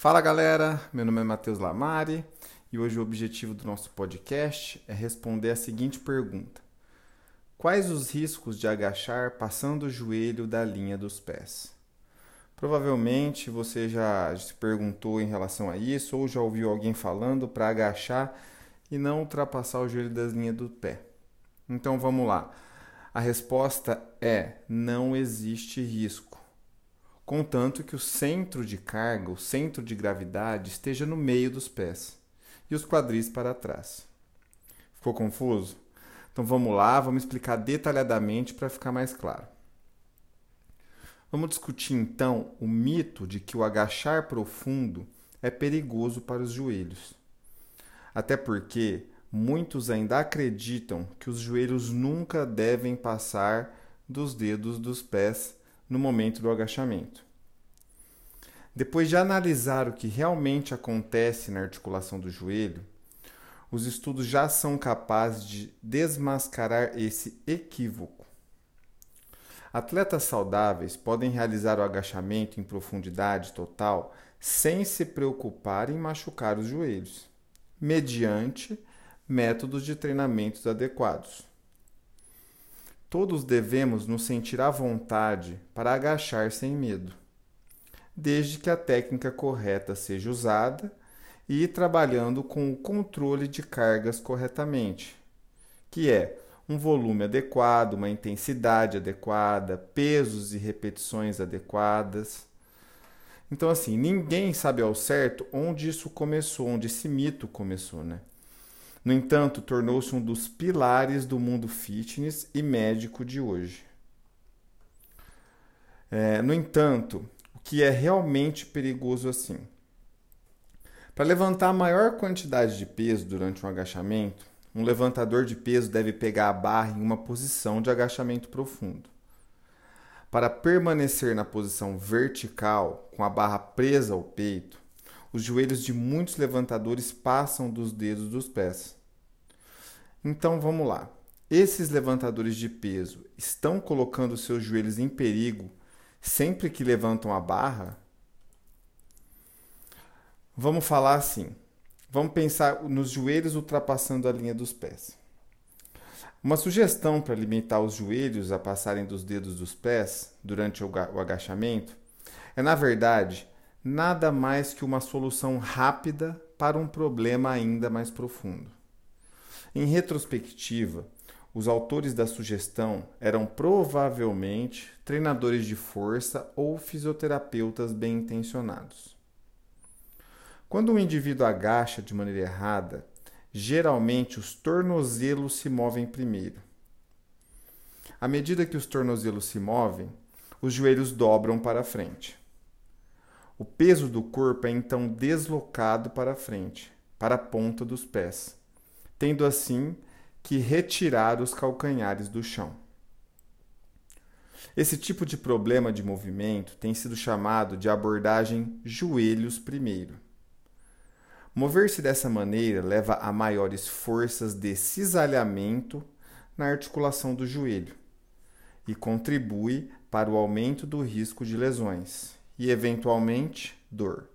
Fala galera, meu nome é Matheus Lamari e hoje o objetivo do nosso podcast é responder a seguinte pergunta: Quais os riscos de agachar passando o joelho da linha dos pés? Provavelmente você já se perguntou em relação a isso ou já ouviu alguém falando para agachar e não ultrapassar o joelho das linhas do pé. Então vamos lá. A resposta é: não existe risco contanto que o centro de carga, o centro de gravidade, esteja no meio dos pés e os quadris para trás. Ficou confuso? Então vamos lá, vamos explicar detalhadamente para ficar mais claro. Vamos discutir então o mito de que o agachar profundo é perigoso para os joelhos. Até porque muitos ainda acreditam que os joelhos nunca devem passar dos dedos dos pés no momento do agachamento. Depois de analisar o que realmente acontece na articulação do joelho, os estudos já são capazes de desmascarar esse equívoco. Atletas saudáveis podem realizar o agachamento em profundidade total sem se preocupar em machucar os joelhos, mediante métodos de treinamentos adequados. Todos devemos nos sentir à vontade para agachar sem medo, desde que a técnica correta seja usada e trabalhando com o controle de cargas corretamente, que é um volume adequado, uma intensidade adequada, pesos e repetições adequadas. Então, assim, ninguém sabe ao certo onde isso começou, onde esse mito começou, né? No entanto, tornou-se um dos pilares do mundo fitness e médico de hoje. É, no entanto, que é realmente perigoso assim? Para levantar a maior quantidade de peso durante um agachamento, um levantador de peso deve pegar a barra em uma posição de agachamento profundo. Para permanecer na posição vertical, com a barra presa ao peito, os joelhos de muitos levantadores passam dos dedos dos pés. Então vamos lá. Esses levantadores de peso estão colocando seus joelhos em perigo sempre que levantam a barra? Vamos falar assim. Vamos pensar nos joelhos ultrapassando a linha dos pés. Uma sugestão para limitar os joelhos a passarem dos dedos dos pés durante o agachamento é, na verdade, nada mais que uma solução rápida para um problema ainda mais profundo. Em retrospectiva, os autores da sugestão eram provavelmente treinadores de força ou fisioterapeutas bem intencionados. Quando um indivíduo agacha de maneira errada, geralmente os tornozelos se movem primeiro. À medida que os tornozelos se movem, os joelhos dobram para frente. O peso do corpo é então deslocado para frente, para a ponta dos pés, tendo assim que retirar os calcanhares do chão. Esse tipo de problema de movimento tem sido chamado de abordagem joelhos primeiro. Mover-se dessa maneira leva a maiores forças de cisalhamento na articulação do joelho e contribui para o aumento do risco de lesões e, eventualmente, dor.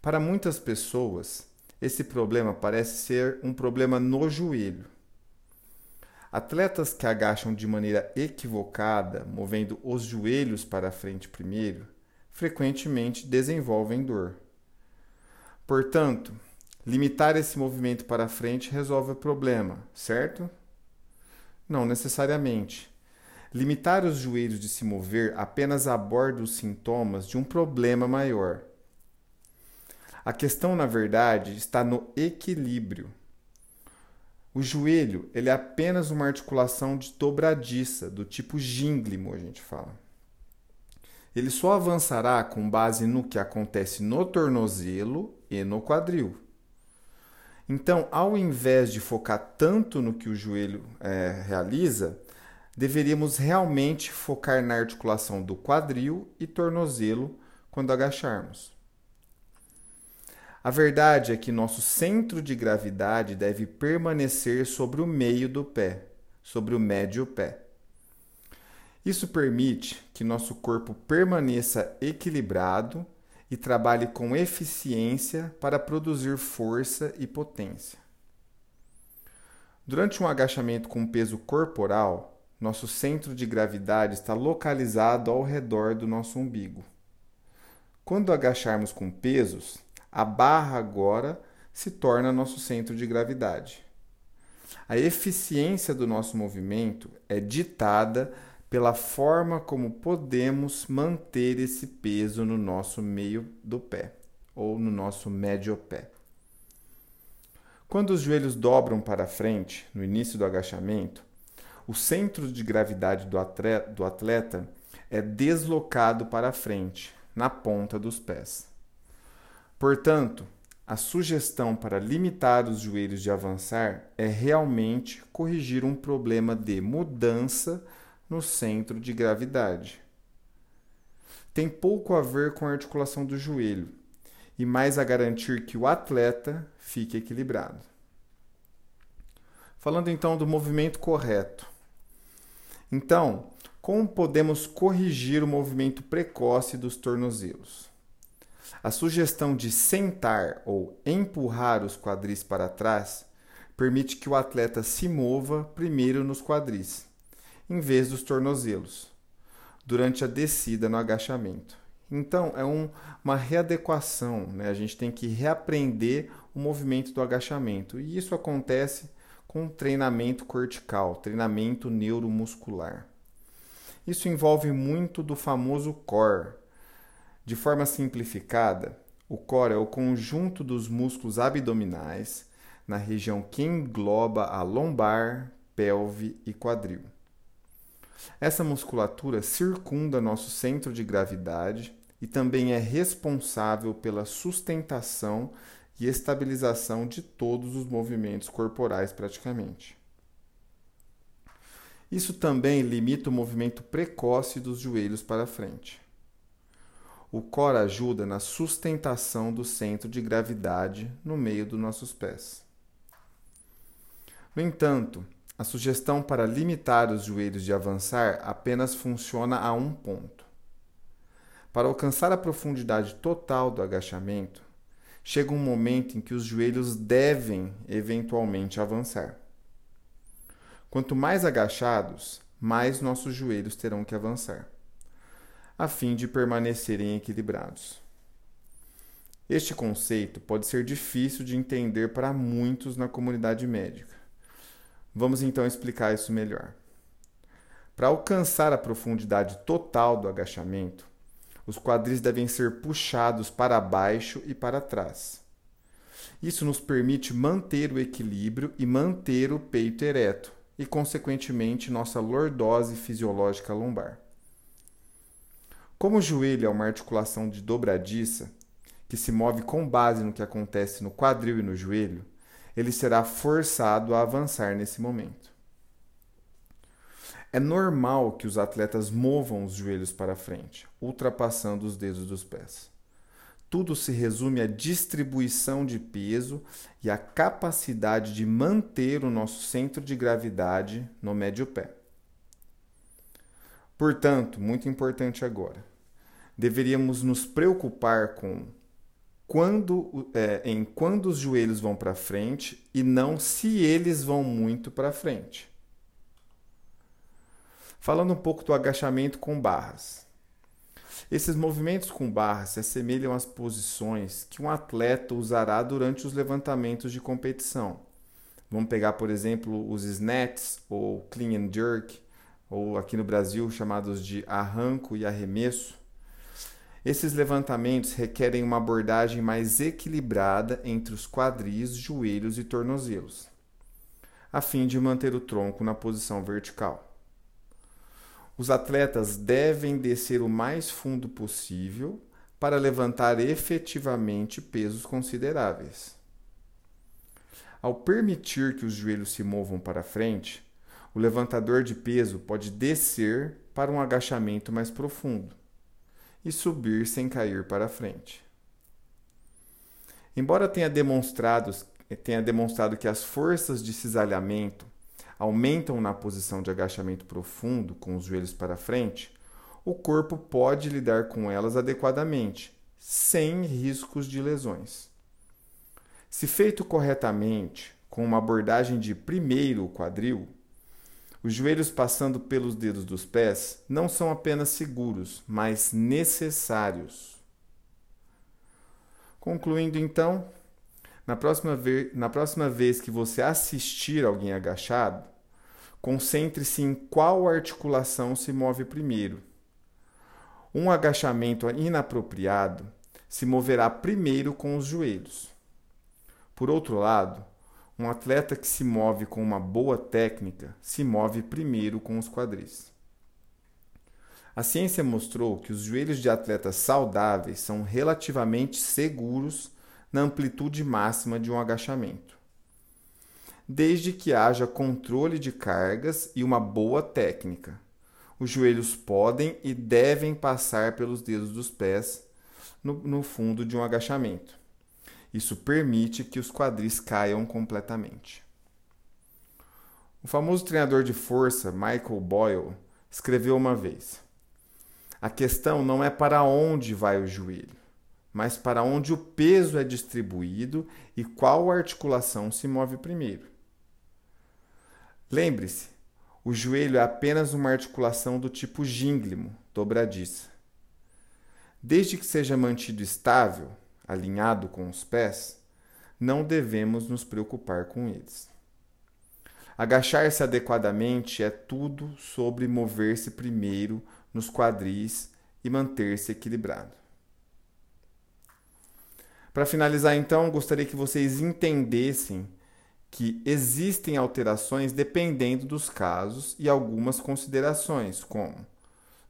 Para muitas pessoas, esse problema parece ser um problema no joelho. Atletas que agacham de maneira equivocada, movendo os joelhos para frente primeiro, frequentemente desenvolvem dor. Portanto, limitar esse movimento para frente resolve o problema, certo? Não necessariamente. Limitar os joelhos de se mover apenas aborda os sintomas de um problema maior a questão, na verdade, está no equilíbrio. O joelho ele é apenas uma articulação de dobradiça, do tipo gínglimo, a gente fala. Ele só avançará com base no que acontece no tornozelo e no quadril. Então, ao invés de focar tanto no que o joelho é, realiza, deveríamos realmente focar na articulação do quadril e tornozelo quando agacharmos. A verdade é que nosso centro de gravidade deve permanecer sobre o meio do pé, sobre o médio pé. Isso permite que nosso corpo permaneça equilibrado e trabalhe com eficiência para produzir força e potência. Durante um agachamento com peso corporal, nosso centro de gravidade está localizado ao redor do nosso umbigo. Quando agacharmos com pesos, a barra agora se torna nosso centro de gravidade. A eficiência do nosso movimento é ditada pela forma como podemos manter esse peso no nosso meio do pé ou no nosso médio pé. Quando os joelhos dobram para frente, no início do agachamento, o centro de gravidade do atleta é deslocado para frente, na ponta dos pés. Portanto, a sugestão para limitar os joelhos de avançar é realmente corrigir um problema de mudança no centro de gravidade. Tem pouco a ver com a articulação do joelho e mais a garantir que o atleta fique equilibrado. Falando então do movimento correto. Então, como podemos corrigir o movimento precoce dos tornozelos? A sugestão de sentar ou empurrar os quadris para trás permite que o atleta se mova primeiro nos quadris, em vez dos tornozelos, durante a descida no agachamento. Então, é um, uma readequação, né? a gente tem que reaprender o movimento do agachamento, e isso acontece com treinamento cortical, treinamento neuromuscular. Isso envolve muito do famoso core. De forma simplificada, o core é o conjunto dos músculos abdominais na região que engloba a lombar, pelve e quadril. Essa musculatura circunda nosso centro de gravidade e também é responsável pela sustentação e estabilização de todos os movimentos corporais, praticamente. Isso também limita o movimento precoce dos joelhos para frente. O core ajuda na sustentação do centro de gravidade no meio dos nossos pés. No entanto, a sugestão para limitar os joelhos de avançar apenas funciona a um ponto. Para alcançar a profundidade total do agachamento, chega um momento em que os joelhos devem eventualmente avançar. Quanto mais agachados, mais nossos joelhos terão que avançar, a fim de permanecerem equilibrados. Este conceito pode ser difícil de entender para muitos na comunidade médica Vamos então explicar isso melhor. Para alcançar a profundidade total do agachamento, os quadris devem ser puxados para baixo e para trás. Isso nos permite manter o equilíbrio e manter o peito ereto e, consequentemente, nossa lordose fisiológica lombar. Como o joelho é uma articulação de dobradiça, que se move com base no que acontece no quadril e no joelho, ele será forçado a avançar nesse momento. É normal que os atletas movam os joelhos para frente, ultrapassando os dedos dos pés. Tudo se resume à distribuição de peso e à capacidade de manter o nosso centro de gravidade no médio pé. Portanto, muito importante agora, deveríamos nos preocupar com quando, é, em quando os joelhos vão para frente e não se eles vão muito para frente. Falando um pouco do agachamento com barras. Esses movimentos com barras se assemelham às posições que um atleta usará durante os levantamentos de competição. Vamos pegar, por exemplo, os snatches ou clean and jerk, ou aqui no Brasil chamados de arranco e arremesso. Esses levantamentos requerem uma abordagem mais equilibrada entre os quadris, joelhos e tornozelos, a fim de manter o tronco na posição vertical. Os atletas devem descer o mais fundo possível para levantar efetivamente pesos consideráveis. Ao permitir que os joelhos se movam para frente, o levantador de peso pode descer para um agachamento mais profundo e subir sem cair para frente. Embora tenha demonstrado, tenha demonstrado que as forças de cisalhamento aumentam na posição de agachamento profundo com os joelhos para frente, o corpo pode lidar com elas adequadamente, sem riscos de lesões. Se feito corretamente, com uma abordagem de primeiro quadril, os joelhos passando pelos dedos dos pés não são apenas seguros, mas necessários. Concluindo então, na próxima, vez, na próxima vez que você assistir alguém agachado, concentre-se em qual articulação se move primeiro. Um agachamento inapropriado se moverá primeiro com os joelhos. Por outro lado, um atleta que se move com uma boa técnica se move primeiro com os quadris. A ciência mostrou que os joelhos de atletas saudáveis são relativamente seguros na amplitude máxima de um agachamento, desde que haja controle de cargas e uma boa técnica. Os joelhos podem e devem passar pelos dedos dos pés no, no fundo de um agachamento. Isso permite que os quadris caiam completamente. O famoso treinador de força Michael Boyle escreveu uma vez: A questão não é para onde vai o joelho, mas para onde o peso é distribuído e qual articulação se move primeiro. Lembre-se, o joelho é apenas uma articulação do tipo gínglimo, dobradiça. Desde que seja mantido estável, alinhado com os pés, não devemos nos preocupar com eles. Agachar-se adequadamente é tudo sobre mover-se primeiro nos quadris e manter-se equilibrado. Para finalizar, então, gostaria que vocês entendessem que existem alterações dependendo dos casos e algumas considerações, como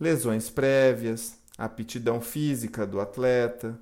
lesões prévias, aptidão física do atleta,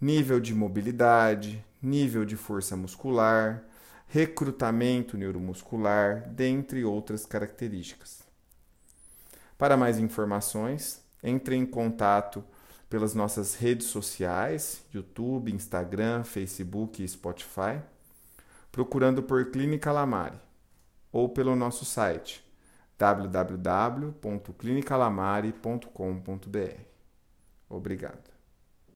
nível de mobilidade, nível de força muscular, recrutamento neuromuscular, dentre outras características. Para mais informações, entre em contato pelas nossas redes sociais, YouTube, Instagram, Facebook e Spotify, procurando por Clínica Lamare, ou pelo nosso site www.clinicalamare.com.br. Obrigado.